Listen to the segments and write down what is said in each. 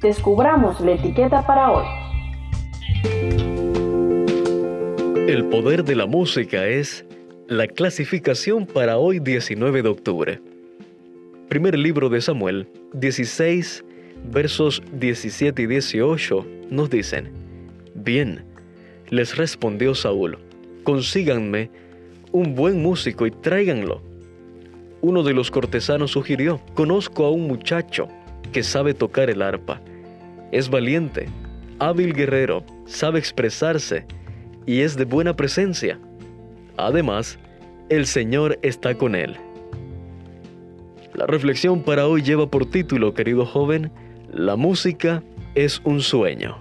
descubramos la etiqueta para hoy. El poder de la música es la clasificación para hoy 19 de octubre. Primer libro de Samuel, 16, versos 17 y 18, nos dicen, Bien, les respondió Saúl, consíganme un buen músico y tráiganlo. Uno de los cortesanos sugirió, conozco a un muchacho que sabe tocar el arpa. Es valiente, hábil guerrero, sabe expresarse y es de buena presencia. Además, el Señor está con él. La reflexión para hoy lleva por título, querido joven, La música es un sueño.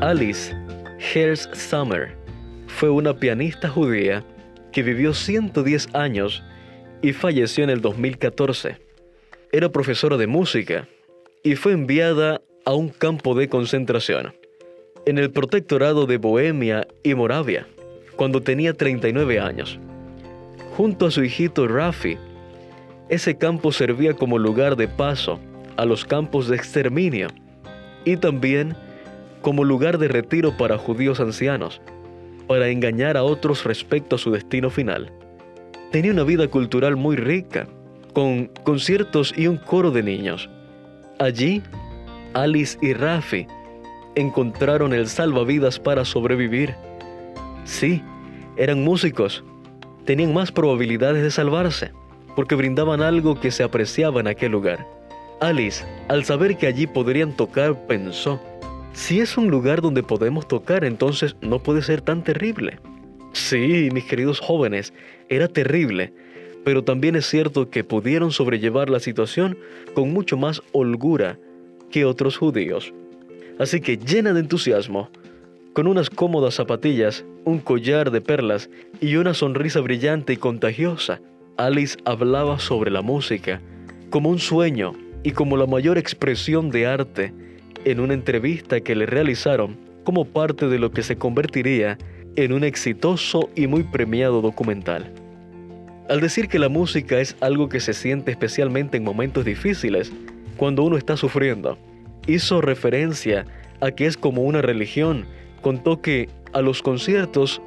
Alice Herz Summer fue una pianista judía que vivió 110 años y falleció en el 2014. Era profesora de música y fue enviada a un campo de concentración en el protectorado de Bohemia y Moravia cuando tenía 39 años. Junto a su hijito Rafi, ese campo servía como lugar de paso a los campos de exterminio y también como lugar de retiro para judíos ancianos, para engañar a otros respecto a su destino final. Tenía una vida cultural muy rica, con conciertos y un coro de niños. Allí Alice y Rafi encontraron el salvavidas para sobrevivir. Sí, eran músicos. Tenían más probabilidades de salvarse, porque brindaban algo que se apreciaba en aquel lugar. Alice, al saber que allí podrían tocar, pensó, si es un lugar donde podemos tocar, entonces no puede ser tan terrible. Sí, mis queridos jóvenes, era terrible, pero también es cierto que pudieron sobrellevar la situación con mucho más holgura que otros judíos. Así que llena de entusiasmo, con unas cómodas zapatillas, un collar de perlas y una sonrisa brillante y contagiosa, Alice hablaba sobre la música como un sueño y como la mayor expresión de arte en una entrevista que le realizaron como parte de lo que se convertiría en un exitoso y muy premiado documental. Al decir que la música es algo que se siente especialmente en momentos difíciles, cuando uno está sufriendo. Hizo referencia a que es como una religión. Contó que a los conciertos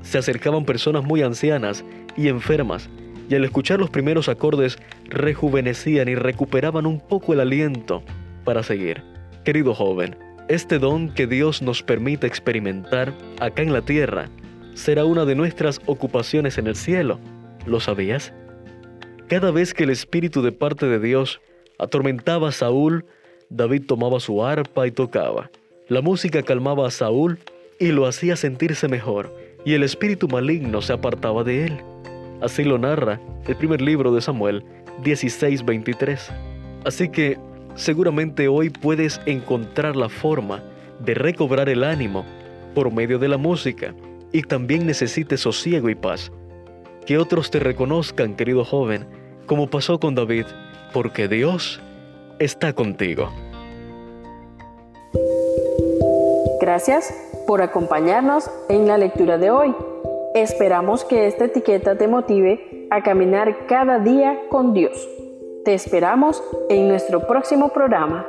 se acercaban personas muy ancianas y enfermas, y al escuchar los primeros acordes rejuvenecían y recuperaban un poco el aliento para seguir. Querido joven, este don que Dios nos permite experimentar acá en la tierra será una de nuestras ocupaciones en el cielo. ¿Lo sabías? Cada vez que el Espíritu de parte de Dios atormentaba a Saúl, David tomaba su arpa y tocaba. La música calmaba a Saúl y lo hacía sentirse mejor, y el espíritu maligno se apartaba de él. Así lo narra el primer libro de Samuel 16:23. Así que seguramente hoy puedes encontrar la forma de recobrar el ánimo por medio de la música y también necesites sosiego y paz. Que otros te reconozcan, querido joven, como pasó con David, porque Dios está contigo. Gracias por acompañarnos en la lectura de hoy. Esperamos que esta etiqueta te motive a caminar cada día con Dios. Te esperamos en nuestro próximo programa.